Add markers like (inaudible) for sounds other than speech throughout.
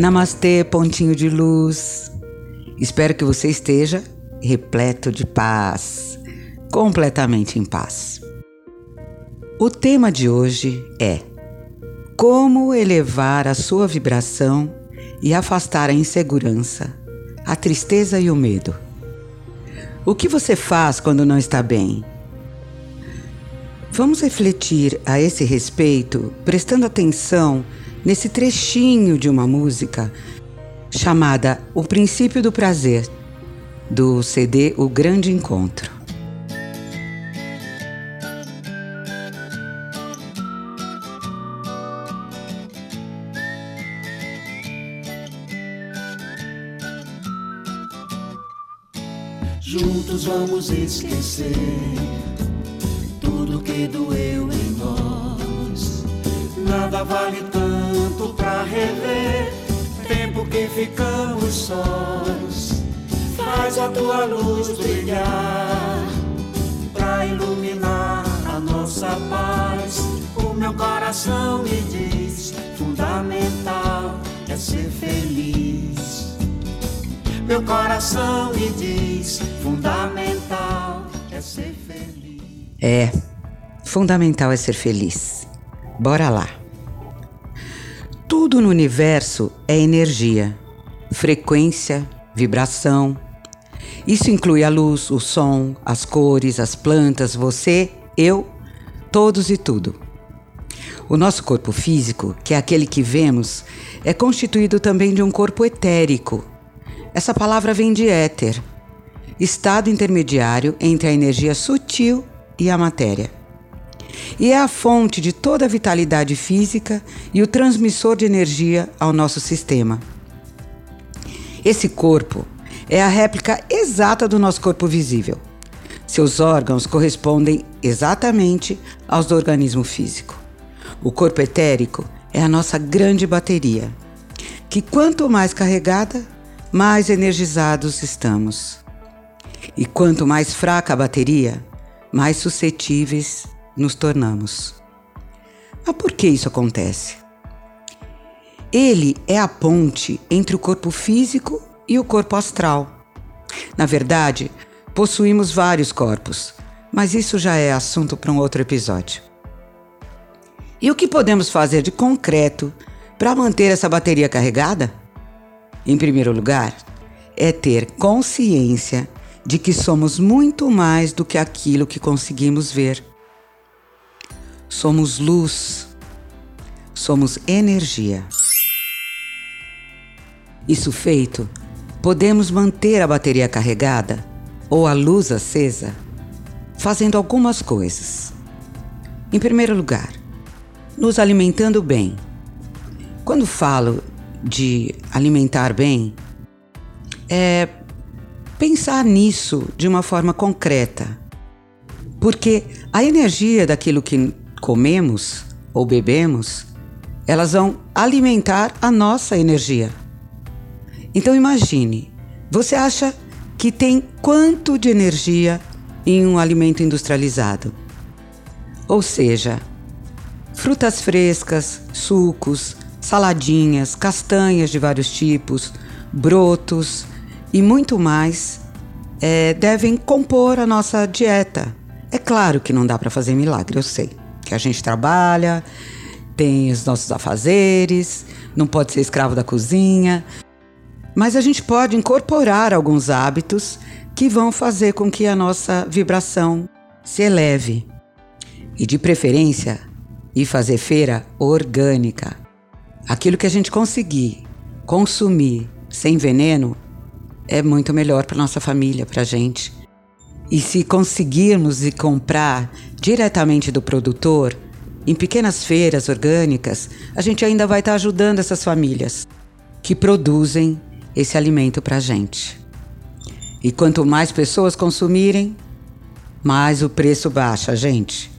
Namastê, pontinho de luz. Espero que você esteja repleto de paz, completamente em paz. O tema de hoje é como elevar a sua vibração e afastar a insegurança, a tristeza e o medo. O que você faz quando não está bem? Vamos refletir a esse respeito, prestando atenção nesse trechinho de uma música chamada O Princípio do Prazer, do CD O Grande Encontro. Juntos vamos esquecer tudo que doeu em nós. Nada vale tanto pra rever tempo que ficamos sós. Faz a tua luz brilhar pra iluminar a nossa paz. O meu coração me diz: fundamental é ser feliz. Meu coração me diz: fundamental é ser feliz. É, fundamental é ser feliz. Bora lá. Tudo no universo é energia, frequência, vibração. Isso inclui a luz, o som, as cores, as plantas, você, eu, todos e tudo. O nosso corpo físico, que é aquele que vemos, é constituído também de um corpo etérico, essa palavra vem de éter, estado intermediário entre a energia sutil e a matéria. E é a fonte de toda a vitalidade física e o transmissor de energia ao nosso sistema. Esse corpo é a réplica exata do nosso corpo visível. Seus órgãos correspondem exatamente aos do organismo físico. O corpo etérico é a nossa grande bateria, que quanto mais carregada, mais energizados estamos. E quanto mais fraca a bateria, mais suscetíveis nos tornamos. Mas por que isso acontece? Ele é a ponte entre o corpo físico e o corpo astral. Na verdade, possuímos vários corpos, mas isso já é assunto para um outro episódio. E o que podemos fazer de concreto para manter essa bateria carregada? Em primeiro lugar, é ter consciência de que somos muito mais do que aquilo que conseguimos ver. Somos luz, somos energia. Isso feito, podemos manter a bateria carregada ou a luz acesa fazendo algumas coisas. Em primeiro lugar, nos alimentando bem. Quando falo de alimentar bem é pensar nisso de uma forma concreta. Porque a energia daquilo que comemos ou bebemos, elas vão alimentar a nossa energia. Então imagine, você acha que tem quanto de energia em um alimento industrializado? Ou seja, frutas frescas, sucos, saladinhas, castanhas de vários tipos, brotos e muito mais é, devem compor a nossa dieta. É claro que não dá para fazer milagre, eu sei. Que a gente trabalha, tem os nossos afazeres, não pode ser escravo da cozinha. Mas a gente pode incorporar alguns hábitos que vão fazer com que a nossa vibração se eleve. E de preferência, ir fazer feira orgânica. Aquilo que a gente conseguir consumir sem veneno é muito melhor para nossa família, para a gente. E se conseguirmos e comprar diretamente do produtor, em pequenas feiras orgânicas, a gente ainda vai estar tá ajudando essas famílias que produzem esse alimento para a gente. E quanto mais pessoas consumirem, mais o preço baixa, gente.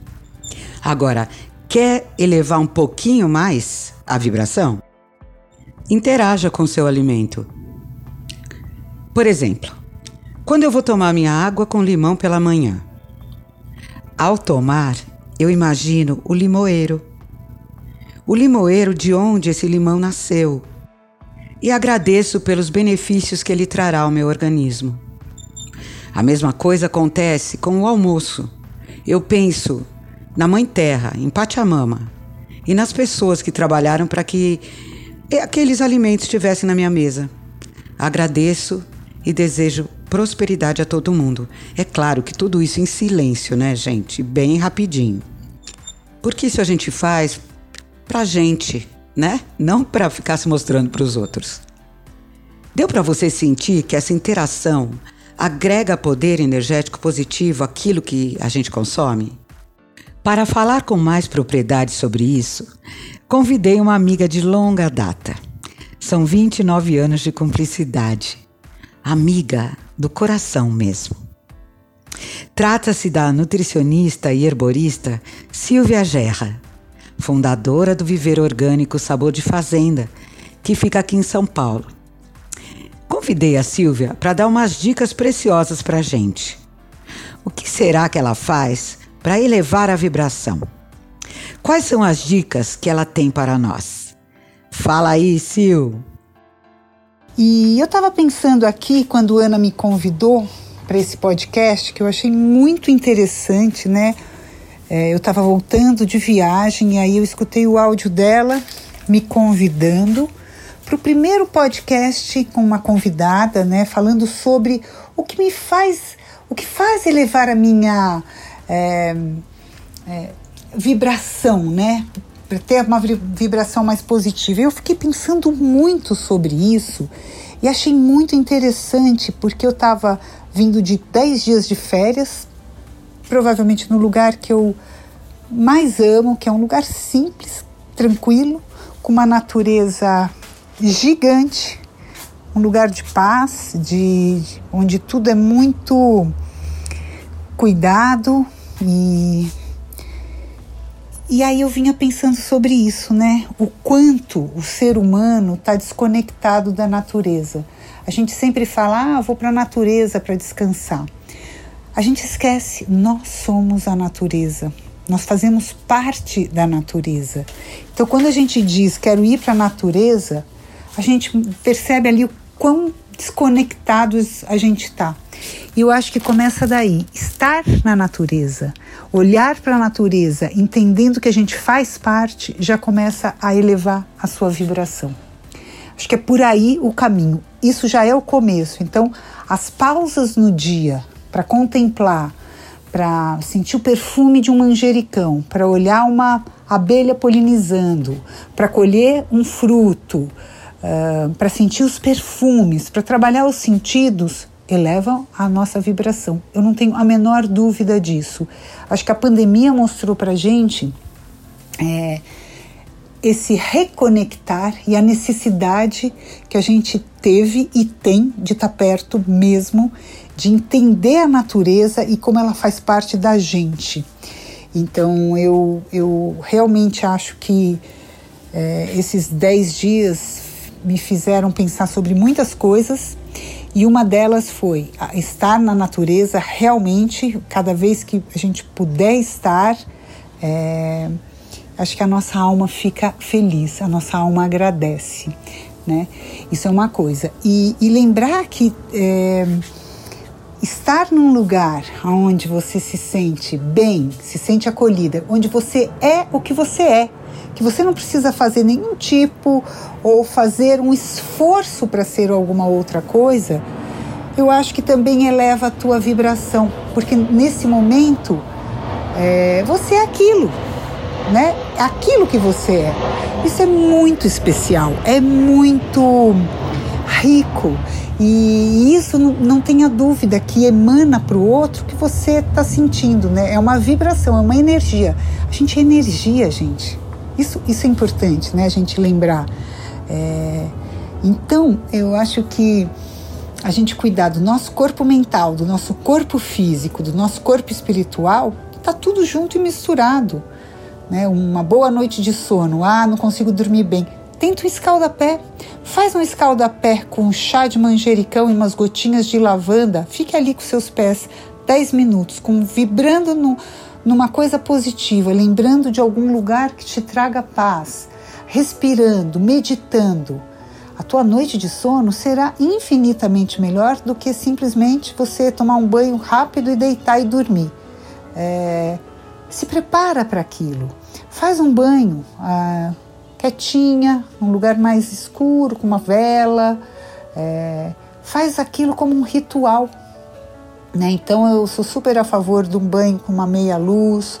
Agora, quer elevar um pouquinho mais? a vibração? Interaja com seu alimento. Por exemplo, quando eu vou tomar minha água com limão pela manhã, ao tomar, eu imagino o limoeiro. O limoeiro de onde esse limão nasceu. e agradeço pelos benefícios que ele trará ao meu organismo. A mesma coisa acontece com o almoço. Eu penso na Mãe Terra, em Pachamama, e nas pessoas que trabalharam para que aqueles alimentos estivessem na minha mesa. Agradeço e desejo prosperidade a todo mundo. É claro que tudo isso em silêncio, né, gente? Bem rapidinho. Porque isso a gente faz pra gente, né? Não para ficar se mostrando para os outros. Deu para você sentir que essa interação agrega poder energético positivo àquilo que a gente consome? Para falar com mais propriedade sobre isso, convidei uma amiga de longa data. São 29 anos de cumplicidade. Amiga do coração mesmo. Trata-se da nutricionista e herborista Silvia Gerra, fundadora do Viver Orgânico Sabor de Fazenda, que fica aqui em São Paulo. Convidei a Silvia para dar umas dicas preciosas para a gente. O que será que ela faz para elevar a vibração? Quais são as dicas que ela tem para nós? Fala aí, Sil. E eu estava pensando aqui quando Ana me convidou para esse podcast que eu achei muito interessante, né? É, eu estava voltando de viagem e aí eu escutei o áudio dela me convidando para o primeiro podcast com uma convidada, né? Falando sobre o que me faz, o que faz elevar a minha é, é, vibração, né? Para ter uma vibração mais positiva. Eu fiquei pensando muito sobre isso e achei muito interessante porque eu estava vindo de 10 dias de férias, provavelmente no lugar que eu mais amo, que é um lugar simples, tranquilo, com uma natureza gigante, um lugar de paz, de onde tudo é muito cuidado e e aí eu vinha pensando sobre isso, né? O quanto o ser humano está desconectado da natureza. A gente sempre fala, ah, vou para a natureza para descansar. A gente esquece, nós somos a natureza. Nós fazemos parte da natureza. Então, quando a gente diz quero ir para a natureza, a gente percebe ali o quão desconectados a gente está. E eu acho que começa daí, estar na natureza, olhar para a natureza, entendendo que a gente faz parte, já começa a elevar a sua vibração. Acho que é por aí o caminho. Isso já é o começo. Então, as pausas no dia para contemplar, para sentir o perfume de um manjericão, para olhar uma abelha polinizando, para colher um fruto, uh, para sentir os perfumes, para trabalhar os sentidos, elevam a nossa vibração. Eu não tenho a menor dúvida disso. Acho que a pandemia mostrou para gente é, esse reconectar e a necessidade que a gente teve e tem de estar tá perto mesmo, de entender a natureza e como ela faz parte da gente. Então eu, eu realmente acho que é, esses dez dias me fizeram pensar sobre muitas coisas e uma delas foi estar na natureza realmente, cada vez que a gente puder estar. É, acho que a nossa alma fica feliz, a nossa alma agradece, né? Isso é uma coisa. E, e lembrar que é, estar num lugar onde você se sente bem, se sente acolhida, onde você é o que você é, que você não precisa fazer nenhum tipo ou fazer um esforço para ser alguma outra coisa, eu acho que também eleva a tua vibração, porque nesse momento é, você é aquilo, né? Aquilo que você é. Isso é muito especial, é muito rico. E isso não, tenha dúvida que emana para o outro que você está sentindo, né? É uma vibração, é uma energia. A gente é energia, gente. Isso, isso é importante, né? A gente lembrar. É... Então, eu acho que a gente cuidar do nosso corpo mental, do nosso corpo físico, do nosso corpo espiritual, tá tudo junto e misturado né? Uma boa noite de sono, ah, não consigo dormir bem. Tenta um escaldapé. Faz um escaldapé com chá de manjericão e umas gotinhas de lavanda. Fique ali com seus pés 10 minutos, com vibrando no, numa coisa positiva, lembrando de algum lugar que te traga paz, respirando, meditando. a tua noite de sono será infinitamente melhor do que simplesmente você tomar um banho rápido e deitar e dormir. É, se prepara para aquilo. Faz um banho ah, quietinha, num lugar mais escuro, com uma vela. É, faz aquilo como um ritual. Né? Então eu sou super a favor de um banho com uma meia luz,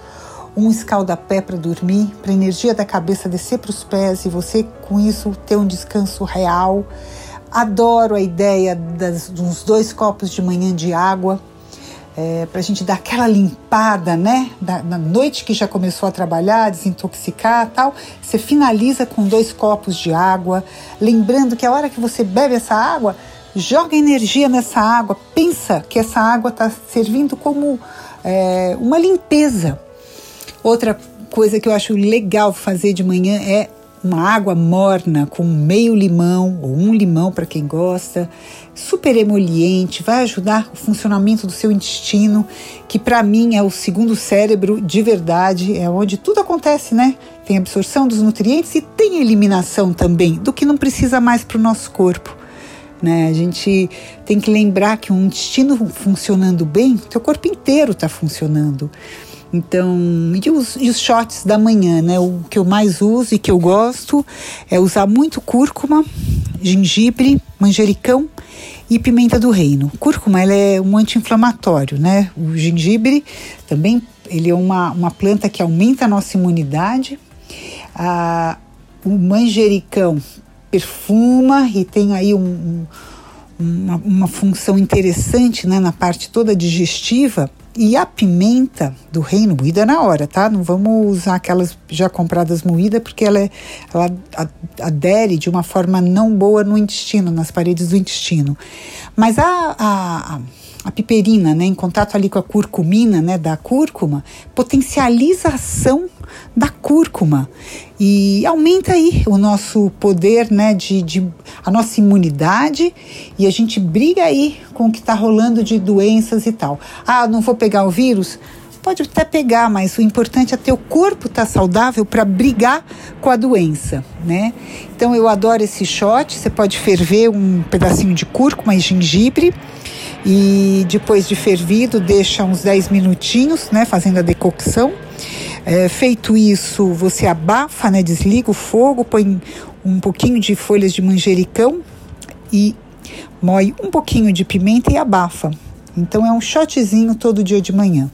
um escaldapé para dormir, para a energia da cabeça descer para os pés e você com isso ter um descanso real. Adoro a ideia das, dos dois copos de manhã de água. É, para a gente dar aquela limpada, né? Da, na noite que já começou a trabalhar, desintoxicar tal, você finaliza com dois copos de água, lembrando que a hora que você bebe essa água, joga energia nessa água, pensa que essa água está servindo como é, uma limpeza. Outra coisa que eu acho legal fazer de manhã é uma água morna com meio limão ou um limão para quem gosta, super emoliente, vai ajudar o funcionamento do seu intestino, que para mim é o segundo cérebro de verdade, é onde tudo acontece, né? Tem absorção dos nutrientes e tem eliminação também do que não precisa mais para o nosso corpo. Né? A gente tem que lembrar que um intestino funcionando bem, teu corpo inteiro está funcionando. Então, e os, e os shots da manhã, né? O que eu mais uso e que eu gosto é usar muito cúrcuma, gengibre, manjericão e pimenta do reino. Cúrcuma ela é um anti-inflamatório, né? O gengibre também ele é uma, uma planta que aumenta a nossa imunidade. Ah, o manjericão perfuma e tem aí um, um, uma, uma, função interessante né, na parte toda digestiva. E a pimenta do reino moída na hora, tá? Não vamos usar aquelas já compradas moídas, porque ela, é, ela adere de uma forma não boa no intestino, nas paredes do intestino. Mas a, a, a piperina, né, em contato ali com a curcumina, né, da cúrcuma, potencializa a ação da cúrcuma e aumenta aí o nosso poder, né, de, de a nossa imunidade e a gente briga aí com o que está rolando de doenças e tal. Ah, não vou pegar o vírus? Pode até pegar, mas o importante é ter o corpo estar tá saudável para brigar com a doença, né? Então eu adoro esse shot. Você pode ferver um pedacinho de cúrcuma e gengibre e depois de fervido deixa uns 10 minutinhos, né, fazendo a decocção. É, feito isso, você abafa, né, desliga o fogo, põe um pouquinho de folhas de manjericão e moe um pouquinho de pimenta e abafa. Então é um shotzinho todo dia de manhã.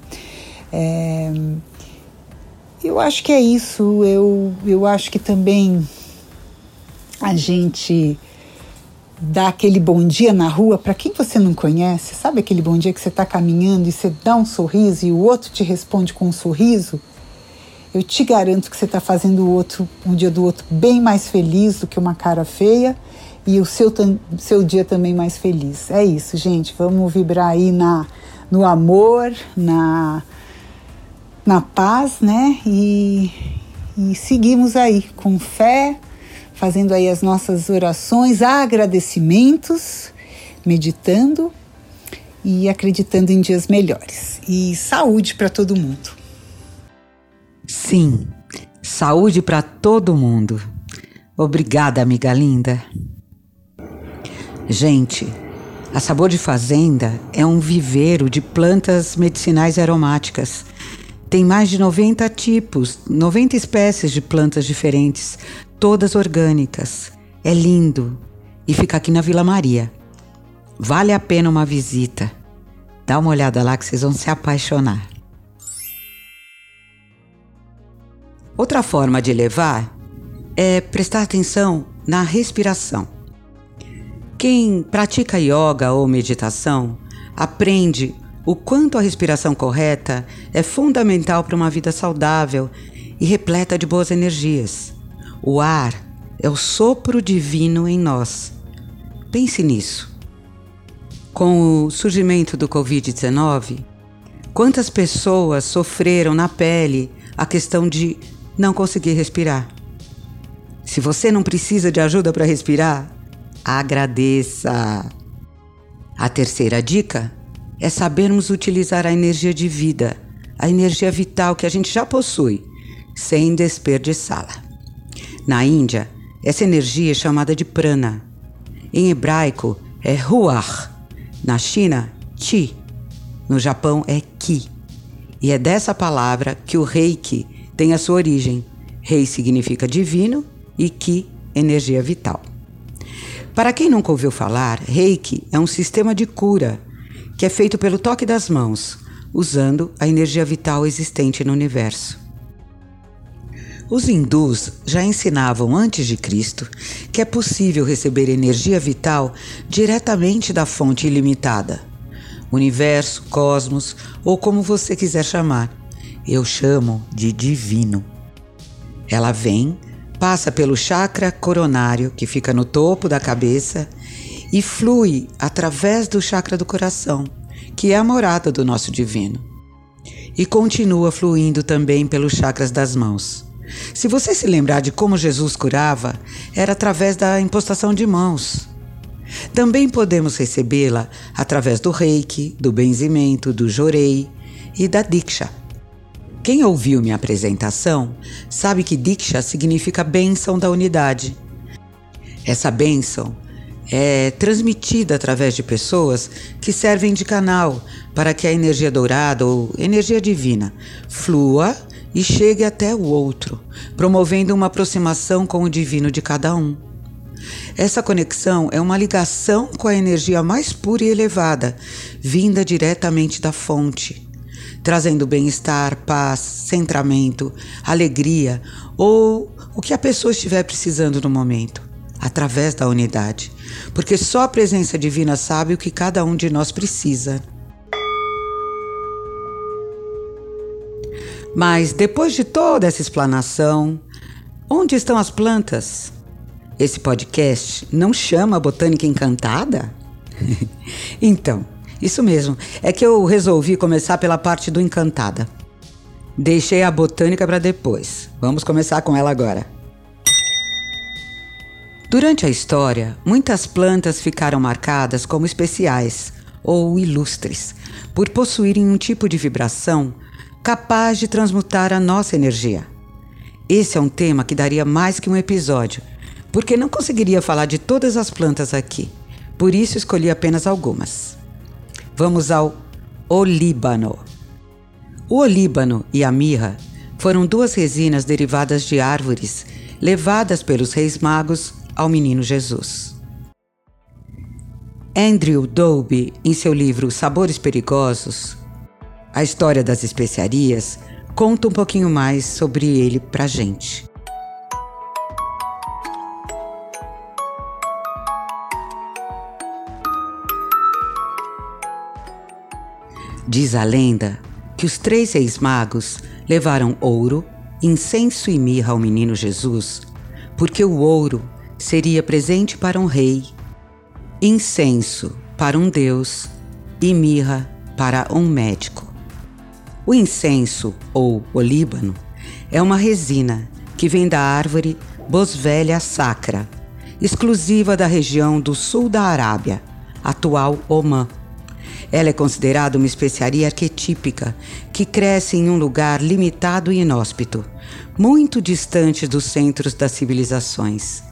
É, eu acho que é isso. Eu, eu acho que também a gente dá aquele bom dia na rua para quem você não conhece. Sabe aquele bom dia que você está caminhando e você dá um sorriso e o outro te responde com um sorriso? eu te garanto que você está fazendo o outro, um dia do outro bem mais feliz do que uma cara feia e o seu, seu dia também mais feliz. É isso, gente. Vamos vibrar aí na, no amor, na, na paz, né? E, e seguimos aí com fé, fazendo aí as nossas orações, agradecimentos, meditando e acreditando em dias melhores. E saúde para todo mundo. Sim, saúde para todo mundo. Obrigada, amiga linda. Gente, a Sabor de Fazenda é um viveiro de plantas medicinais aromáticas. Tem mais de 90 tipos, 90 espécies de plantas diferentes, todas orgânicas. É lindo e fica aqui na Vila Maria. Vale a pena uma visita. Dá uma olhada lá que vocês vão se apaixonar. Outra forma de levar é prestar atenção na respiração. Quem pratica yoga ou meditação aprende o quanto a respiração correta é fundamental para uma vida saudável e repleta de boas energias. O ar é o sopro divino em nós. Pense nisso. Com o surgimento do Covid-19, quantas pessoas sofreram na pele a questão de não conseguir respirar. Se você não precisa de ajuda para respirar, agradeça. A terceira dica é sabermos utilizar a energia de vida, a energia vital que a gente já possui, sem desperdiçá-la. Na Índia, essa energia é chamada de prana Em hebraico é Ruach, na China, Qi, no Japão é Ki. E é dessa palavra que o Reiki tem a sua origem. Rei significa divino e Ki, energia vital. Para quem nunca ouviu falar, Reiki é um sistema de cura que é feito pelo toque das mãos, usando a energia vital existente no universo. Os hindus já ensinavam antes de Cristo que é possível receber energia vital diretamente da fonte ilimitada. Universo, cosmos ou como você quiser chamar. Eu chamo de divino. Ela vem, passa pelo chakra coronário, que fica no topo da cabeça, e flui através do chakra do coração, que é a morada do nosso divino. E continua fluindo também pelos chakras das mãos. Se você se lembrar de como Jesus curava, era através da impostação de mãos. Também podemos recebê-la através do reiki, do benzimento, do jorei e da diksha. Quem ouviu minha apresentação sabe que diksha significa bênção da unidade. Essa bênção é transmitida através de pessoas que servem de canal para que a energia dourada ou energia divina flua e chegue até o outro, promovendo uma aproximação com o divino de cada um. Essa conexão é uma ligação com a energia mais pura e elevada, vinda diretamente da fonte, trazendo bem-estar, paz, centramento, alegria ou o que a pessoa estiver precisando no momento, através da unidade, porque só a presença divina sabe o que cada um de nós precisa. Mas depois de toda essa explanação, onde estão as plantas? Esse podcast não chama Botânica Encantada? (laughs) então, isso mesmo. É que eu resolvi começar pela parte do Encantada. Deixei a botânica para depois. Vamos começar com ela agora. Durante a história, muitas plantas ficaram marcadas como especiais ou ilustres por possuírem um tipo de vibração capaz de transmutar a nossa energia. Esse é um tema que daria mais que um episódio, porque não conseguiria falar de todas as plantas aqui. Por isso escolhi apenas algumas. Vamos ao olíbano. O olíbano e a mirra foram duas resinas derivadas de árvores levadas pelos reis magos ao menino Jesus. Andrew Dolby, em seu livro Sabores Perigosos, a história das especiarias, conta um pouquinho mais sobre ele pra gente. Diz a lenda que os três reis magos levaram ouro, incenso e mirra ao menino Jesus, porque o ouro seria presente para um rei, incenso para um deus e mirra para um médico. O incenso, ou olíbano, é uma resina que vem da árvore Boswellia sacra, exclusiva da região do sul da Arábia, atual Omã. Ela é considerada uma especiaria arquetípica que cresce em um lugar limitado e inóspito, muito distante dos centros das civilizações,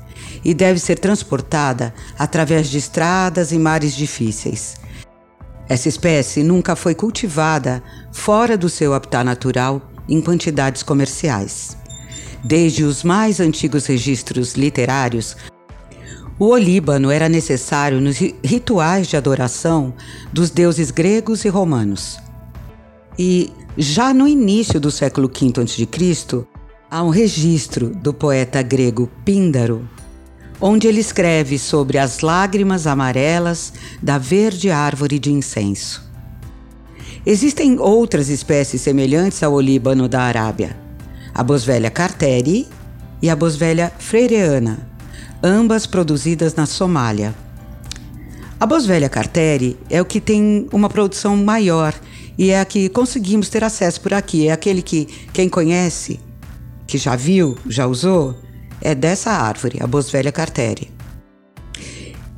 e deve ser transportada através de estradas e mares difíceis. Essa espécie nunca foi cultivada fora do seu habitat natural em quantidades comerciais. Desde os mais antigos registros literários, o olíbano era necessário nos rituais de adoração dos deuses gregos e romanos. E já no início do século V a.C., há um registro do poeta grego Píndaro, onde ele escreve sobre as lágrimas amarelas da verde árvore de incenso. Existem outras espécies semelhantes ao olíbano da Arábia, a Boswellia carteri e a Boswellia freireana, ambas produzidas na Somália. A Boswellia carteri é o que tem uma produção maior e é a que conseguimos ter acesso por aqui. É aquele que quem conhece, que já viu, já usou, é dessa árvore, a Boswellia carteri.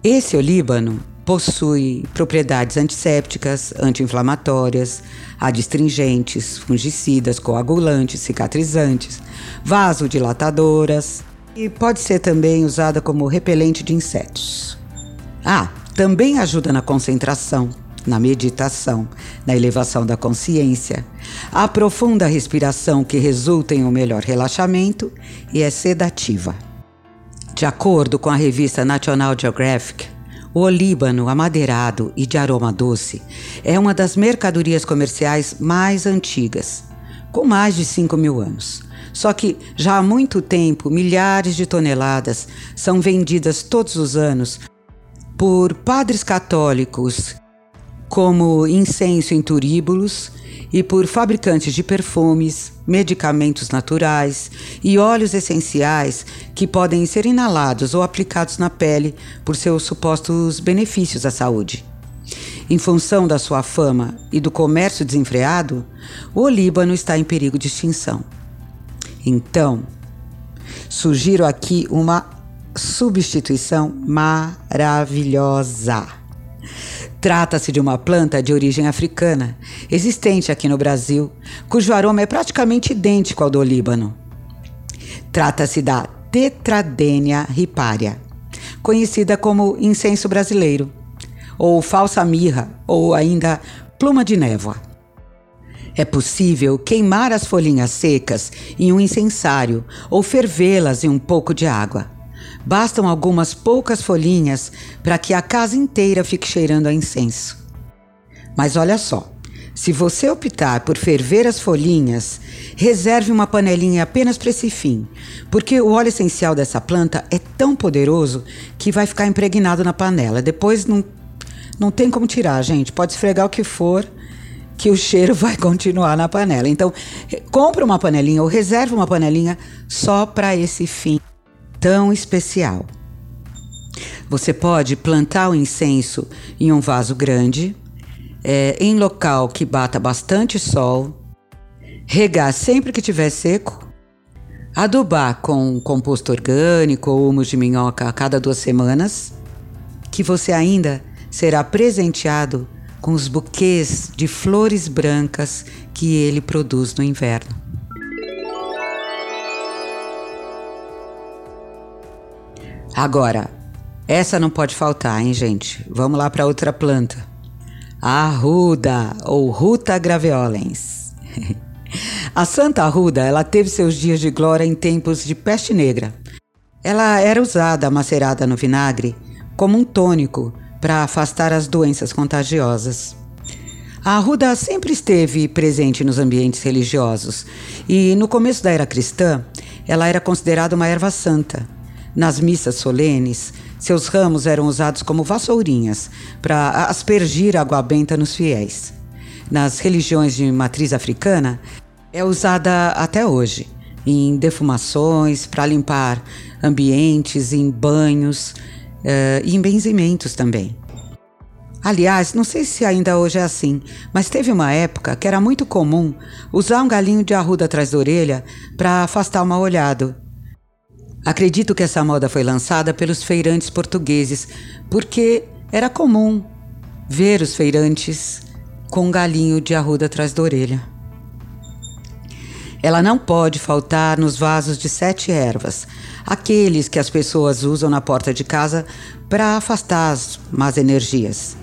Esse olíbano possui propriedades antissépticas, anti-inflamatórias, adstringentes, fungicidas, coagulantes, cicatrizantes, vasodilatadoras, e pode ser também usada como repelente de insetos. Ah, também ajuda na concentração, na meditação, na elevação da consciência. A respiração que resulta em um melhor relaxamento e é sedativa. De acordo com a revista National Geographic, o olíbano amadeirado e de aroma doce é uma das mercadorias comerciais mais antigas, com mais de 5 mil anos. Só que já há muito tempo, milhares de toneladas são vendidas todos os anos por padres católicos como incenso em turíbulos e por fabricantes de perfumes, medicamentos naturais e óleos essenciais que podem ser inalados ou aplicados na pele por seus supostos benefícios à saúde. Em função da sua fama e do comércio desenfreado, o Líbano está em perigo de extinção. Então, sugiro aqui uma substituição maravilhosa. Trata-se de uma planta de origem africana, existente aqui no Brasil, cujo aroma é praticamente idêntico ao do Líbano. Trata-se da Tetradenia riparia, conhecida como incenso brasileiro, ou falsa mirra, ou ainda pluma de névoa. É possível queimar as folhinhas secas em um incensário ou fervê-las em um pouco de água. Bastam algumas poucas folhinhas para que a casa inteira fique cheirando a incenso. Mas olha só, se você optar por ferver as folhinhas, reserve uma panelinha apenas para esse fim, porque o óleo essencial dessa planta é tão poderoso que vai ficar impregnado na panela. Depois não, não tem como tirar, gente. Pode esfregar o que for, que o cheiro vai continuar na panela. Então, compre uma panelinha ou reserve uma panelinha só para esse fim tão especial. Você pode plantar o incenso em um vaso grande, é, em local que bata bastante sol, regar sempre que tiver seco, adubar com composto orgânico ou humus de minhoca a cada duas semanas, que você ainda será presenteado com os buquês de flores brancas que ele produz no inverno. Agora, essa não pode faltar, hein, gente? Vamos lá para outra planta. A arruda, ou Ruta graveolens. (laughs) a Santa Arruda, ela teve seus dias de glória em tempos de peste negra. Ela era usada, macerada no vinagre, como um tônico para afastar as doenças contagiosas. A arruda sempre esteve presente nos ambientes religiosos e, no começo da era cristã, ela era considerada uma erva santa nas missas solenes, seus ramos eram usados como vassourinhas para aspergir água benta nos fiéis. Nas religiões de matriz africana, é usada até hoje em defumações, para limpar ambientes, em banhos uh, e em benzimentos também. Aliás, não sei se ainda hoje é assim, mas teve uma época que era muito comum usar um galinho de arruda atrás da orelha para afastar o mal olhado Acredito que essa moda foi lançada pelos feirantes portugueses, porque era comum ver os feirantes com um galinho de arruda atrás da orelha. Ela não pode faltar nos vasos de sete ervas, aqueles que as pessoas usam na porta de casa para afastar as más energias.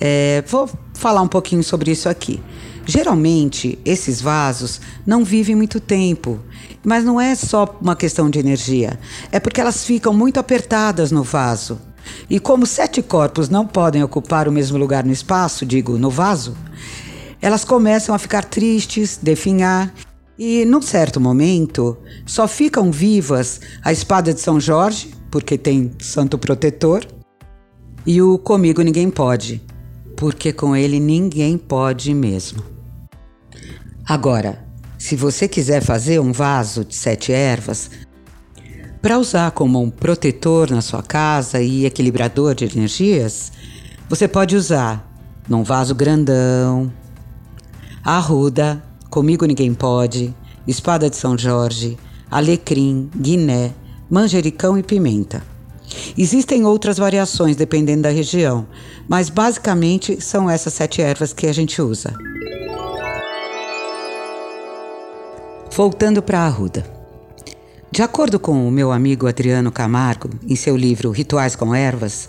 É, vou falar um pouquinho sobre isso aqui. Geralmente, esses vasos não vivem muito tempo mas não é só uma questão de energia, é porque elas ficam muito apertadas no vaso. E como sete corpos não podem ocupar o mesmo lugar no espaço, digo, no vaso, elas começam a ficar tristes, definhar e, num certo momento, só ficam vivas a espada de São Jorge, porque tem santo protetor, e o comigo ninguém pode, porque com ele ninguém pode mesmo. Agora, se você quiser fazer um vaso de sete ervas, para usar como um protetor na sua casa e equilibrador de energias, você pode usar num vaso grandão, arruda, comigo ninguém pode, espada de São Jorge, alecrim, guiné, manjericão e pimenta. Existem outras variações dependendo da região, mas basicamente são essas sete ervas que a gente usa. Voltando para a Arruda. De acordo com o meu amigo Adriano Camargo, em seu livro Rituais com Ervas,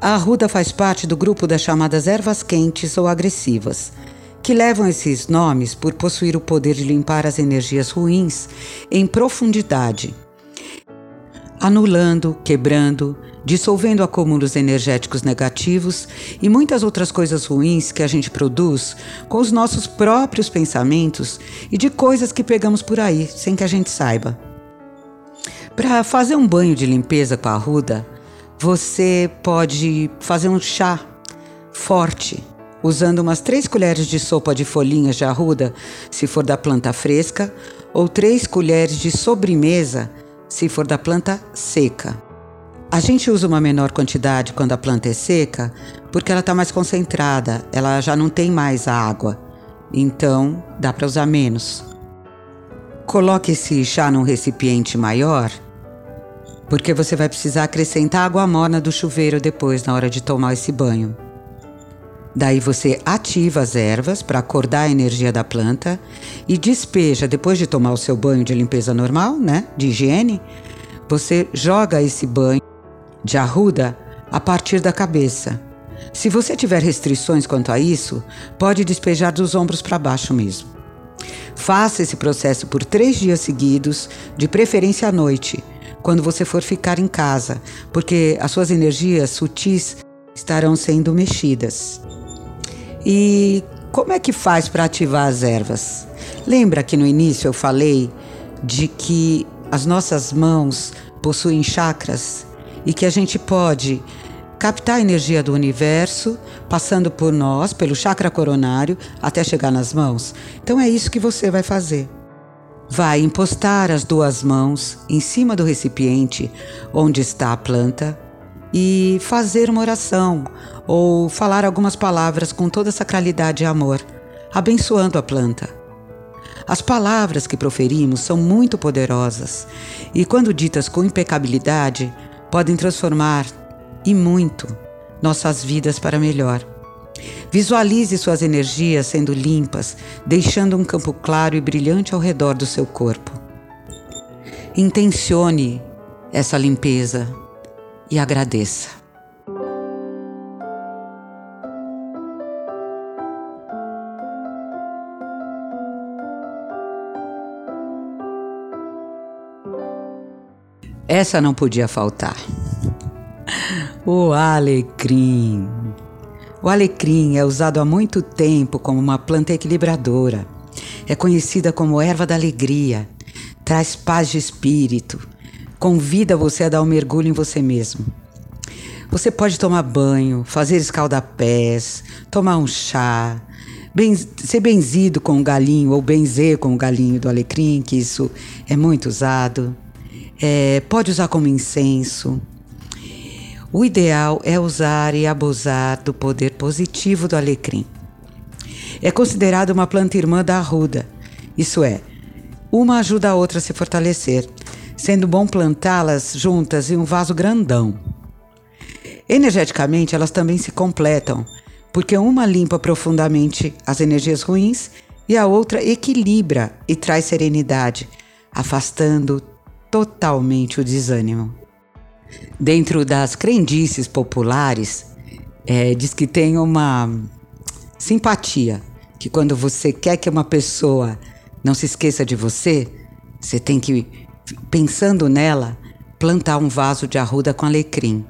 A arruda faz parte do grupo das chamadas ervas quentes ou agressivas, que levam esses nomes por possuir o poder de limpar as energias ruins em profundidade, anulando, quebrando, dissolvendo acúmulos energéticos negativos e muitas outras coisas ruins que a gente produz com os nossos próprios pensamentos e de coisas que pegamos por aí sem que a gente saiba. Para fazer um banho de limpeza com a arruda, você pode fazer um chá forte, usando umas 3 colheres de sopa de folhinhas de arruda, se for da planta fresca, ou 3 colheres de sobremesa, se for da planta seca. A gente usa uma menor quantidade quando a planta é seca, porque ela está mais concentrada, ela já não tem mais água, então dá para usar menos. Coloque esse chá num recipiente maior porque você vai precisar acrescentar água morna do chuveiro depois na hora de tomar esse banho. Daí você ativa as ervas para acordar a energia da planta e despeja depois de tomar o seu banho de limpeza normal, né, de higiene, você joga esse banho de arruda a partir da cabeça. Se você tiver restrições quanto a isso, pode despejar dos ombros para baixo mesmo. Faça esse processo por três dias seguidos, de preferência à noite, quando você for ficar em casa, porque as suas energias sutis estarão sendo mexidas. E como é que faz para ativar as ervas? Lembra que no início eu falei de que as nossas mãos possuem chakras e que a gente pode captar a energia do universo, passando por nós, pelo chakra coronário, até chegar nas mãos. Então é isso que você vai fazer. Vai impostar as duas mãos em cima do recipiente onde está a planta e fazer uma oração ou falar algumas palavras com toda sacralidade e amor, abençoando a planta. As palavras que proferimos são muito poderosas e, quando ditas com impecabilidade, podem transformar e muito nossas vidas para melhor. Visualize suas energias sendo limpas, deixando um campo claro e brilhante ao redor do seu corpo. Intencione essa limpeza e agradeça. Essa não podia faltar. (laughs) O alecrim. O alecrim é usado há muito tempo como uma planta equilibradora. É conhecida como erva da alegria, traz paz de espírito, convida você a dar um mergulho em você mesmo. Você pode tomar banho, fazer escaldapés, tomar um chá, ser benzido com o galinho ou benzer com o galinho do alecrim, que isso é muito usado. É, pode usar como incenso. O ideal é usar e abusar do poder positivo do alecrim. É considerado uma planta irmã da arruda, isso é, uma ajuda a outra a se fortalecer, sendo bom plantá-las juntas em um vaso grandão. Energeticamente, elas também se completam, porque uma limpa profundamente as energias ruins e a outra equilibra e traz serenidade, afastando totalmente o desânimo. Dentro das crendices populares, é, diz que tem uma simpatia, que quando você quer que uma pessoa não se esqueça de você, você tem que, pensando nela, plantar um vaso de arruda com alecrim.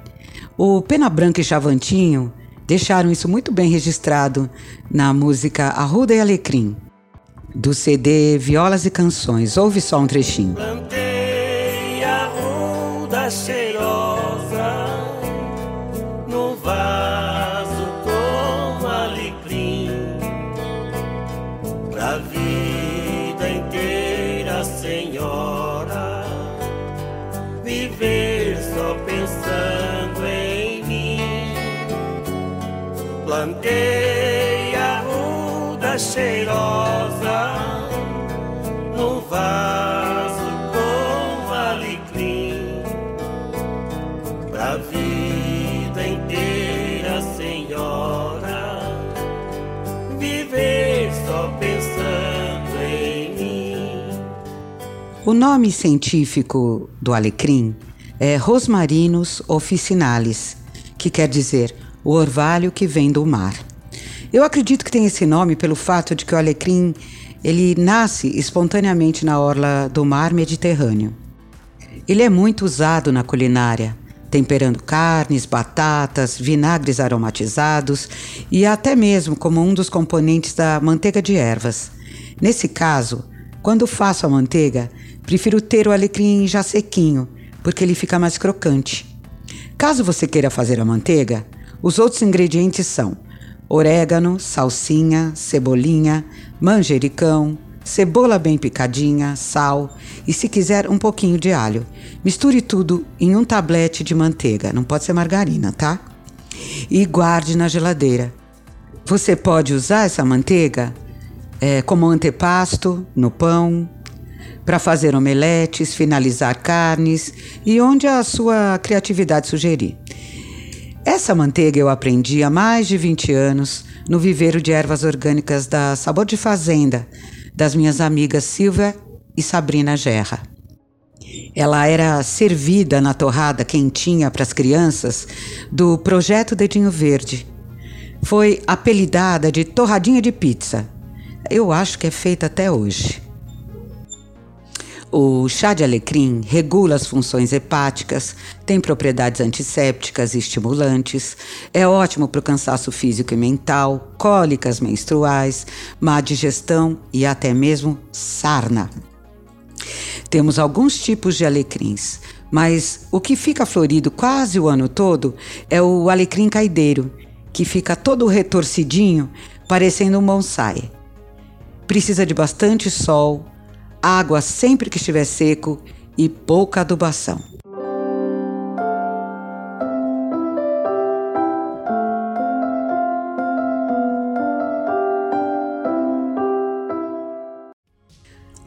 O Pena Branca e Chavantinho deixaram isso muito bem registrado na música Arruda e Alecrim, do CD Violas e Canções. Ouve só um trechinho. Plantei arruda plantei a ruda cheirosa no vaso com alecrim pra vida inteira, senhora, viver só pensando em mim. O nome científico do alecrim é Rosmarinus officinalis que quer dizer o orvalho que vem do mar. Eu acredito que tem esse nome pelo fato de que o alecrim ele nasce espontaneamente na orla do mar Mediterrâneo. Ele é muito usado na culinária, temperando carnes, batatas, vinagres aromatizados e até mesmo como um dos componentes da manteiga de ervas. Nesse caso, quando faço a manteiga, prefiro ter o alecrim já sequinho, porque ele fica mais crocante. Caso você queira fazer a manteiga, os outros ingredientes são orégano, salsinha, cebolinha, manjericão, cebola bem picadinha, sal e, se quiser, um pouquinho de alho. Misture tudo em um tablete de manteiga, não pode ser margarina, tá? E guarde na geladeira. Você pode usar essa manteiga é, como antepasto no pão, para fazer omeletes, finalizar carnes e onde a sua criatividade sugerir. Essa manteiga eu aprendi há mais de 20 anos no viveiro de ervas orgânicas da Sabor de Fazenda, das minhas amigas Silvia e Sabrina Gerra. Ela era servida na torrada quentinha para as crianças do projeto Dedinho Verde. Foi apelidada de torradinha de pizza. Eu acho que é feita até hoje. O chá de alecrim regula as funções hepáticas, tem propriedades antissépticas e estimulantes, é ótimo para o cansaço físico e mental, cólicas menstruais, má digestão e até mesmo sarna. Temos alguns tipos de alecrins, mas o que fica florido quase o ano todo é o alecrim caideiro, que fica todo retorcidinho, parecendo um bonsai. Precisa de bastante sol, água sempre que estiver seco e pouca adubação.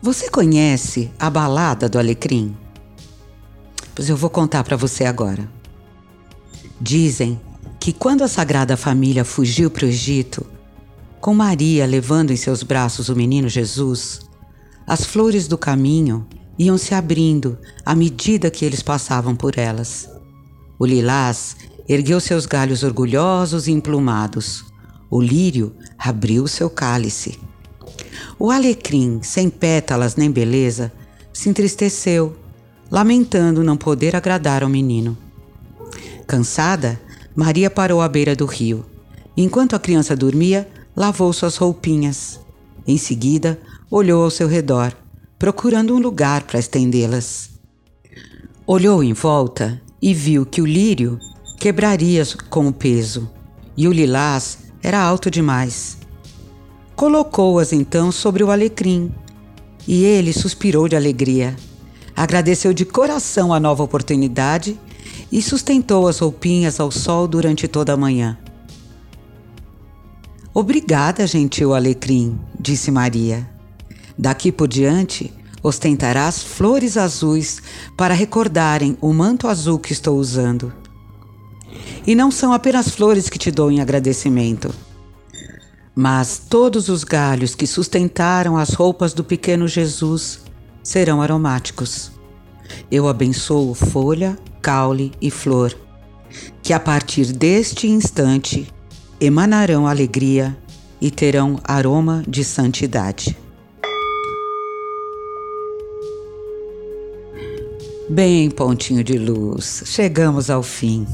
Você conhece a balada do alecrim? Pois eu vou contar para você agora. Dizem que quando a Sagrada Família fugiu para o Egito, com Maria levando em seus braços o menino Jesus, as flores do caminho iam se abrindo à medida que eles passavam por elas. O lilás ergueu seus galhos orgulhosos e emplumados. O lírio abriu seu cálice. O alecrim, sem pétalas nem beleza, se entristeceu, lamentando não poder agradar ao menino. Cansada, Maria parou à beira do rio. Enquanto a criança dormia, lavou suas roupinhas. Em seguida, olhou ao seu redor, procurando um lugar para estendê-las. Olhou em volta e viu que o lírio quebraria com o peso e o lilás era alto demais. Colocou-as então sobre o alecrim e ele suspirou de alegria. Agradeceu de coração a nova oportunidade e sustentou as roupinhas ao sol durante toda a manhã. Obrigada, gentil alecrim, disse Maria. Daqui por diante, ostentarás flores azuis para recordarem o manto azul que estou usando. E não são apenas flores que te dou em agradecimento, mas todos os galhos que sustentaram as roupas do pequeno Jesus serão aromáticos. Eu abençoo folha, caule e flor, que a partir deste instante emanarão alegria e terão aroma de santidade. Bem, pontinho de luz, chegamos ao fim.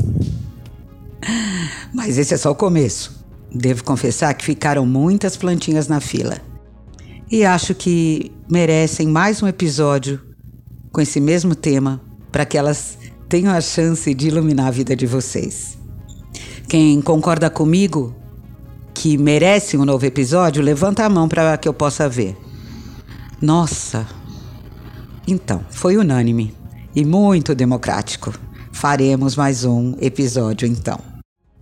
Mas esse é só o começo. Devo confessar que ficaram muitas plantinhas na fila. E acho que merecem mais um episódio com esse mesmo tema para que elas tenham a chance de iluminar a vida de vocês. Quem concorda comigo que merece um novo episódio, levanta a mão para que eu possa ver. Nossa! Então, foi unânime e muito democrático. Faremos mais um episódio então.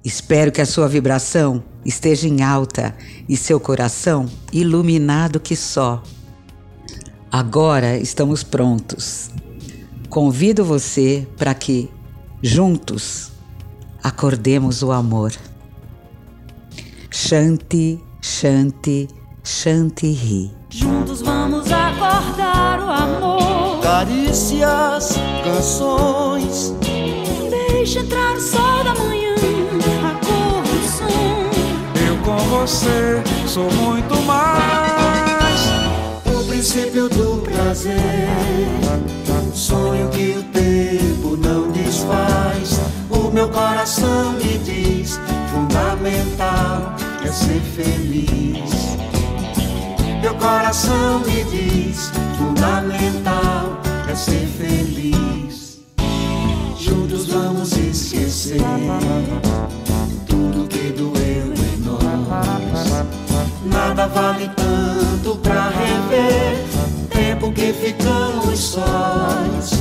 Espero que a sua vibração esteja em alta e seu coração iluminado que só. Agora estamos prontos. Convido você para que, juntos, acordemos o amor. Shanti, Shanti, Shanti Ri. Juntos vamos acordar o amor carícias, canções. Deixa entrar o sol da manhã, a cor do som. Eu com você sou muito mais. O princípio do prazer, sonho que o tempo não desfaz. O meu coração me diz: fundamental é ser feliz. Meu coração me diz: fundamental é ser feliz. Juntos vamos esquecer tudo que doeu em nós. Nada vale tanto pra rever. Tempo que ficamos sós.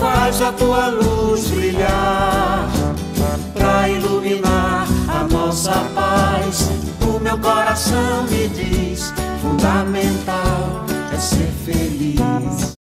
Faz a tua luz brilhar pra iluminar a nossa paz. O meu coração me diz: fundamental é ser feliz.